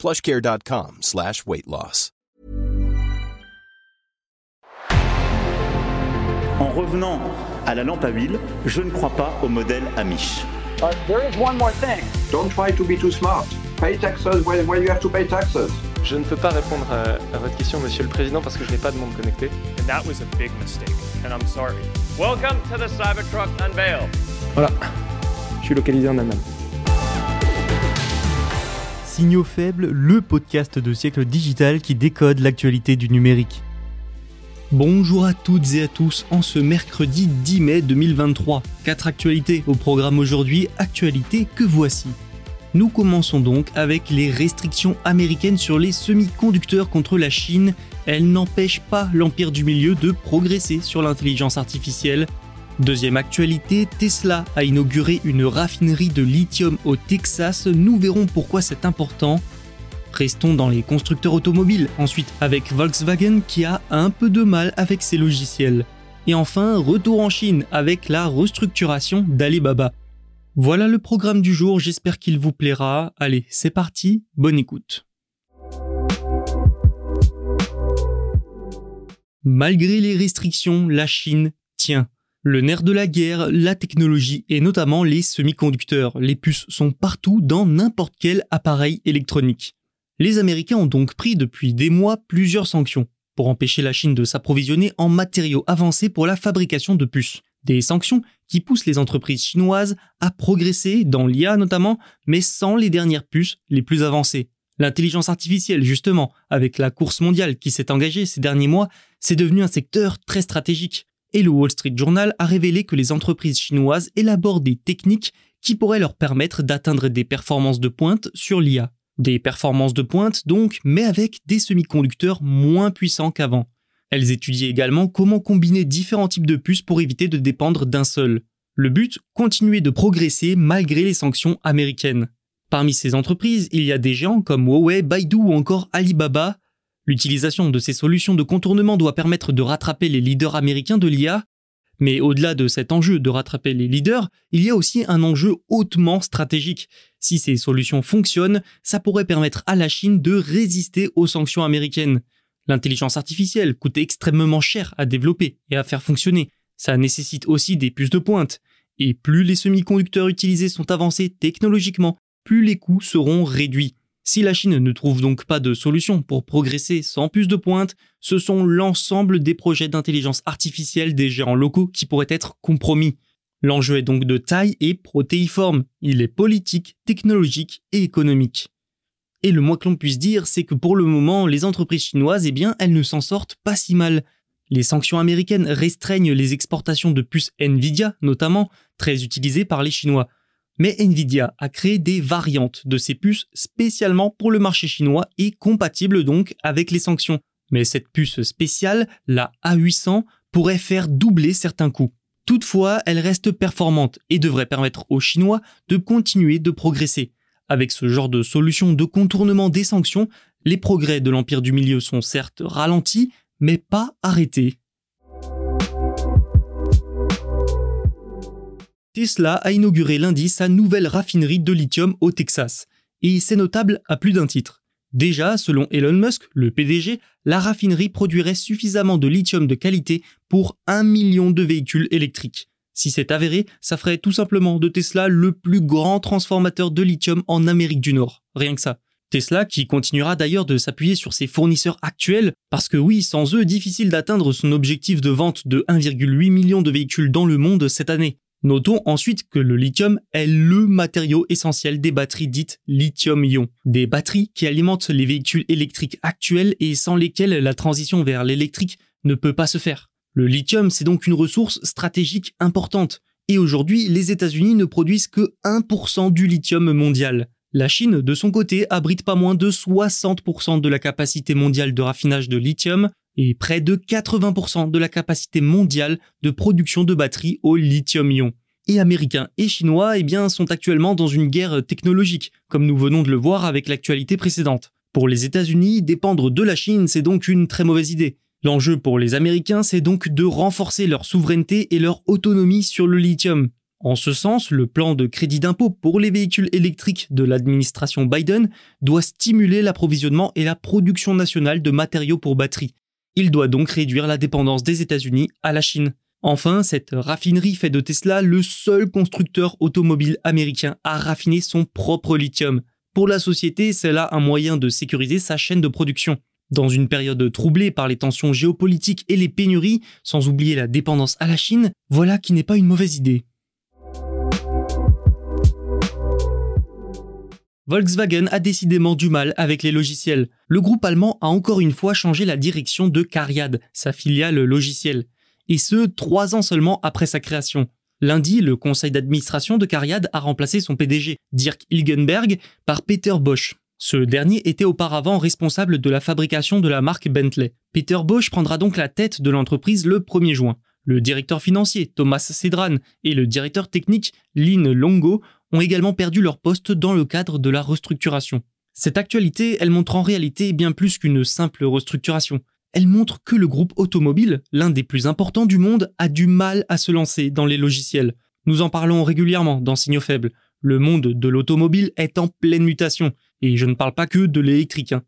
plushcare.com slash weight loss. En revenant à la lampe à huile, je ne crois pas au modèle Amish. But there is one more thing. Don't try to be too smart. Pay taxes when, when you have to pay taxes. Je ne peux pas répondre à, à votre question, Monsieur le Président, parce que je n'ai pas de monde connecté. And that was a big mistake. And I'm sorry. Welcome to the Cybertruck Unveil. Voilà, je suis localisé en Allemagne. Signaux faibles, le podcast de siècle digital qui décode l'actualité du numérique. Bonjour à toutes et à tous en ce mercredi 10 mai 2023. Quatre actualités au programme aujourd'hui, actualités que voici. Nous commençons donc avec les restrictions américaines sur les semi-conducteurs contre la Chine. Elles n'empêchent pas l'Empire du Milieu de progresser sur l'intelligence artificielle. Deuxième actualité, Tesla a inauguré une raffinerie de lithium au Texas. Nous verrons pourquoi c'est important. Restons dans les constructeurs automobiles, ensuite avec Volkswagen qui a un peu de mal avec ses logiciels. Et enfin, retour en Chine avec la restructuration d'Alibaba. Voilà le programme du jour, j'espère qu'il vous plaira. Allez, c'est parti, bonne écoute. Malgré les restrictions, la Chine tient. Le nerf de la guerre, la technologie et notamment les semi-conducteurs. Les puces sont partout dans n'importe quel appareil électronique. Les Américains ont donc pris depuis des mois plusieurs sanctions pour empêcher la Chine de s'approvisionner en matériaux avancés pour la fabrication de puces. Des sanctions qui poussent les entreprises chinoises à progresser dans l'IA notamment, mais sans les dernières puces les plus avancées. L'intelligence artificielle, justement, avec la course mondiale qui s'est engagée ces derniers mois, c'est devenu un secteur très stratégique. Et le Wall Street Journal a révélé que les entreprises chinoises élaborent des techniques qui pourraient leur permettre d'atteindre des performances de pointe sur l'IA. Des performances de pointe donc, mais avec des semi-conducteurs moins puissants qu'avant. Elles étudient également comment combiner différents types de puces pour éviter de dépendre d'un seul. Le but, continuer de progresser malgré les sanctions américaines. Parmi ces entreprises, il y a des géants comme Huawei, Baidu ou encore Alibaba. L'utilisation de ces solutions de contournement doit permettre de rattraper les leaders américains de l'IA. Mais au-delà de cet enjeu de rattraper les leaders, il y a aussi un enjeu hautement stratégique. Si ces solutions fonctionnent, ça pourrait permettre à la Chine de résister aux sanctions américaines. L'intelligence artificielle coûte extrêmement cher à développer et à faire fonctionner. Ça nécessite aussi des puces de pointe. Et plus les semi-conducteurs utilisés sont avancés technologiquement, plus les coûts seront réduits. Si la Chine ne trouve donc pas de solution pour progresser sans puces de pointe, ce sont l'ensemble des projets d'intelligence artificielle des géants locaux qui pourraient être compromis. L'enjeu est donc de taille et protéiforme. Il est politique, technologique et économique. Et le moins que l'on puisse dire, c'est que pour le moment, les entreprises chinoises, eh bien, elles ne s'en sortent pas si mal. Les sanctions américaines restreignent les exportations de puces Nvidia, notamment, très utilisées par les Chinois. Mais Nvidia a créé des variantes de ces puces spécialement pour le marché chinois et compatibles donc avec les sanctions. Mais cette puce spéciale, la A800, pourrait faire doubler certains coûts. Toutefois, elle reste performante et devrait permettre aux Chinois de continuer de progresser. Avec ce genre de solution de contournement des sanctions, les progrès de l'Empire du Milieu sont certes ralentis, mais pas arrêtés. Tesla a inauguré lundi sa nouvelle raffinerie de lithium au Texas, et c'est notable à plus d'un titre. Déjà, selon Elon Musk, le PDG, la raffinerie produirait suffisamment de lithium de qualité pour un million de véhicules électriques. Si c'est avéré, ça ferait tout simplement de Tesla le plus grand transformateur de lithium en Amérique du Nord. Rien que ça. Tesla qui continuera d'ailleurs de s'appuyer sur ses fournisseurs actuels, parce que oui, sans eux, difficile d'atteindre son objectif de vente de 1,8 million de véhicules dans le monde cette année. Notons ensuite que le lithium est le matériau essentiel des batteries dites lithium-ion, des batteries qui alimentent les véhicules électriques actuels et sans lesquelles la transition vers l'électrique ne peut pas se faire. Le lithium, c'est donc une ressource stratégique importante, et aujourd'hui, les États-Unis ne produisent que 1% du lithium mondial. La Chine, de son côté, abrite pas moins de 60% de la capacité mondiale de raffinage de lithium et près de 80% de la capacité mondiale de production de batteries au lithium-ion. Et américains et chinois, eh bien, sont actuellement dans une guerre technologique, comme nous venons de le voir avec l'actualité précédente. Pour les États-Unis, dépendre de la Chine, c'est donc une très mauvaise idée. L'enjeu pour les Américains, c'est donc de renforcer leur souveraineté et leur autonomie sur le lithium. En ce sens, le plan de crédit d'impôt pour les véhicules électriques de l'administration Biden doit stimuler l'approvisionnement et la production nationale de matériaux pour batteries. Il doit donc réduire la dépendance des États-Unis à la Chine. Enfin, cette raffinerie fait de Tesla le seul constructeur automobile américain à raffiner son propre lithium. Pour la société, c'est là un moyen de sécuriser sa chaîne de production. Dans une période troublée par les tensions géopolitiques et les pénuries, sans oublier la dépendance à la Chine, voilà qui n'est pas une mauvaise idée. Volkswagen a décidément du mal avec les logiciels. Le groupe allemand a encore une fois changé la direction de Cariad, sa filiale logicielle. Et ce, trois ans seulement après sa création. Lundi, le conseil d'administration de Cariad a remplacé son PDG, Dirk Hilgenberg, par Peter Bosch. Ce dernier était auparavant responsable de la fabrication de la marque Bentley. Peter Bosch prendra donc la tête de l'entreprise le 1er juin. Le directeur financier, Thomas Cedran, et le directeur technique, Lynn Longo, ont également perdu leur poste dans le cadre de la restructuration. Cette actualité, elle montre en réalité bien plus qu'une simple restructuration. Elle montre que le groupe automobile, l'un des plus importants du monde, a du mal à se lancer dans les logiciels. Nous en parlons régulièrement dans Signaux Faibles. Le monde de l'automobile est en pleine mutation, et je ne parle pas que de l'électrique. Hein.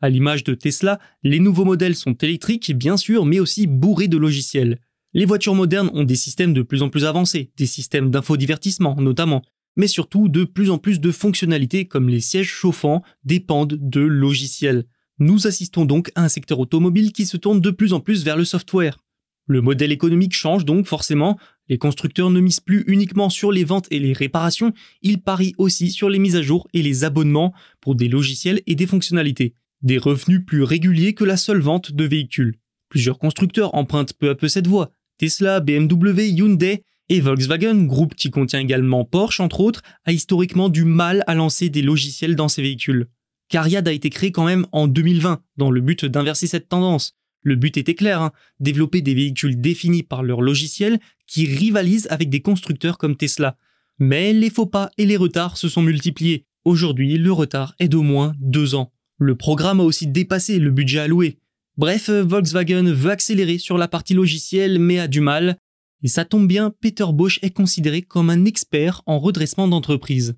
À l'image de Tesla, les nouveaux modèles sont électriques, bien sûr, mais aussi bourrés de logiciels. Les voitures modernes ont des systèmes de plus en plus avancés, des systèmes d'infodivertissement notamment, mais surtout de plus en plus de fonctionnalités comme les sièges chauffants dépendent de logiciels. Nous assistons donc à un secteur automobile qui se tourne de plus en plus vers le software. Le modèle économique change donc forcément, les constructeurs ne misent plus uniquement sur les ventes et les réparations, ils parient aussi sur les mises à jour et les abonnements pour des logiciels et des fonctionnalités, des revenus plus réguliers que la seule vente de véhicules. Plusieurs constructeurs empruntent peu à peu cette voie. Tesla, BMW, Hyundai et Volkswagen, groupe qui contient également Porsche entre autres, a historiquement du mal à lancer des logiciels dans ses véhicules. Cariad a été créé quand même en 2020 dans le but d'inverser cette tendance. Le but était clair, hein, développer des véhicules définis par leur logiciel qui rivalisent avec des constructeurs comme Tesla. Mais les faux pas et les retards se sont multipliés. Aujourd'hui, le retard est d'au moins deux ans. Le programme a aussi dépassé le budget alloué. Bref, Volkswagen veut accélérer sur la partie logicielle mais a du mal. Et ça tombe bien, Peter Bosch est considéré comme un expert en redressement d'entreprise.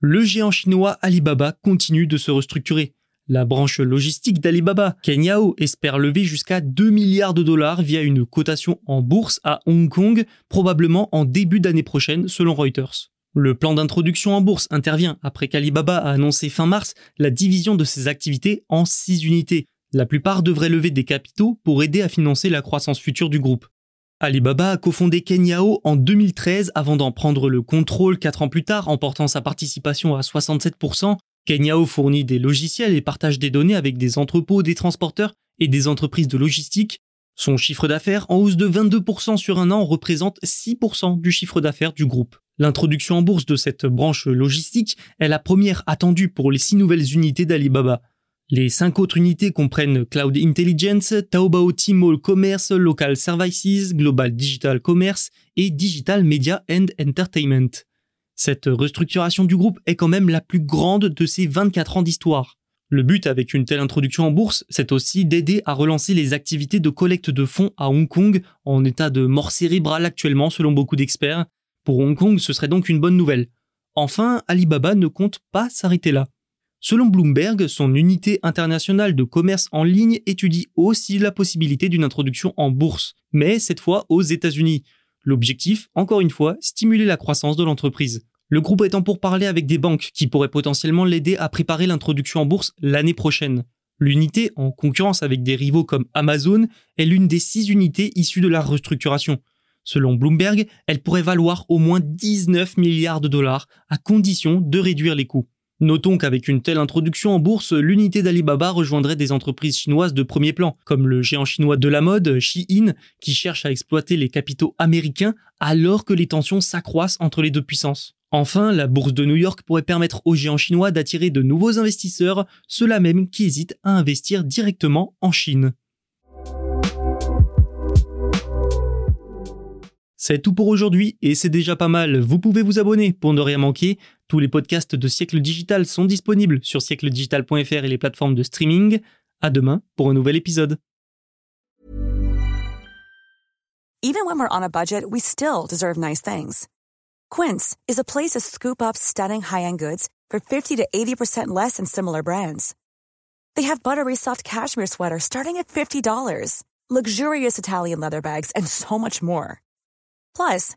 Le géant chinois Alibaba continue de se restructurer. La branche logistique d'Alibaba, Kenyao, espère lever jusqu'à 2 milliards de dollars via une cotation en bourse à Hong Kong, probablement en début d'année prochaine selon Reuters. Le plan d'introduction en bourse intervient après qu'Alibaba a annoncé fin mars la division de ses activités en 6 unités, la plupart devraient lever des capitaux pour aider à financer la croissance future du groupe. Alibaba a cofondé Kenyao en 2013 avant d'en prendre le contrôle 4 ans plus tard en portant sa participation à 67%. Kenyao fournit des logiciels et partage des données avec des entrepôts, des transporteurs et des entreprises de logistique. Son chiffre d'affaires en hausse de 22% sur un an représente 6% du chiffre d'affaires du groupe. L'introduction en bourse de cette branche logistique est la première attendue pour les six nouvelles unités d'Alibaba. Les cinq autres unités comprennent Cloud Intelligence, Taobao Tmall Commerce, Local Services, Global Digital Commerce et Digital Media and Entertainment. Cette restructuration du groupe est quand même la plus grande de ces 24 ans d'histoire. Le but avec une telle introduction en bourse, c'est aussi d'aider à relancer les activités de collecte de fonds à Hong Kong, en état de mort cérébrale actuellement selon beaucoup d'experts. Pour Hong Kong, ce serait donc une bonne nouvelle. Enfin, Alibaba ne compte pas s'arrêter là. Selon Bloomberg, son unité internationale de commerce en ligne étudie aussi la possibilité d'une introduction en bourse, mais cette fois aux États-Unis. L'objectif, encore une fois, stimuler la croissance de l'entreprise. Le groupe étant pour parler avec des banques qui pourraient potentiellement l'aider à préparer l'introduction en bourse l'année prochaine. L'unité, en concurrence avec des rivaux comme Amazon, est l'une des six unités issues de la restructuration. Selon Bloomberg, elle pourrait valoir au moins 19 milliards de dollars à condition de réduire les coûts. Notons qu'avec une telle introduction en bourse, l'unité d'Alibaba rejoindrait des entreprises chinoises de premier plan, comme le géant chinois de la mode, Shein, qui cherche à exploiter les capitaux américains alors que les tensions s'accroissent entre les deux puissances. Enfin, la bourse de New York pourrait permettre aux géants chinois d'attirer de nouveaux investisseurs, ceux-là même qui hésitent à investir directement en Chine. C'est tout pour aujourd'hui et c'est déjà pas mal. Vous pouvez vous abonner pour ne rien manquer. Tous les podcasts de Siècle Digital sont disponibles sur siècledigital.fr et les plateformes de streaming. À demain pour un nouvel épisode. Even when we're on a budget, we still deserve nice things. Quince is a place to scoop up stunning high-end goods for 50 to 80% less than similar brands. They have buttery soft cashmere sweaters starting at $50, luxurious Italian leather bags, and so much more. Plus,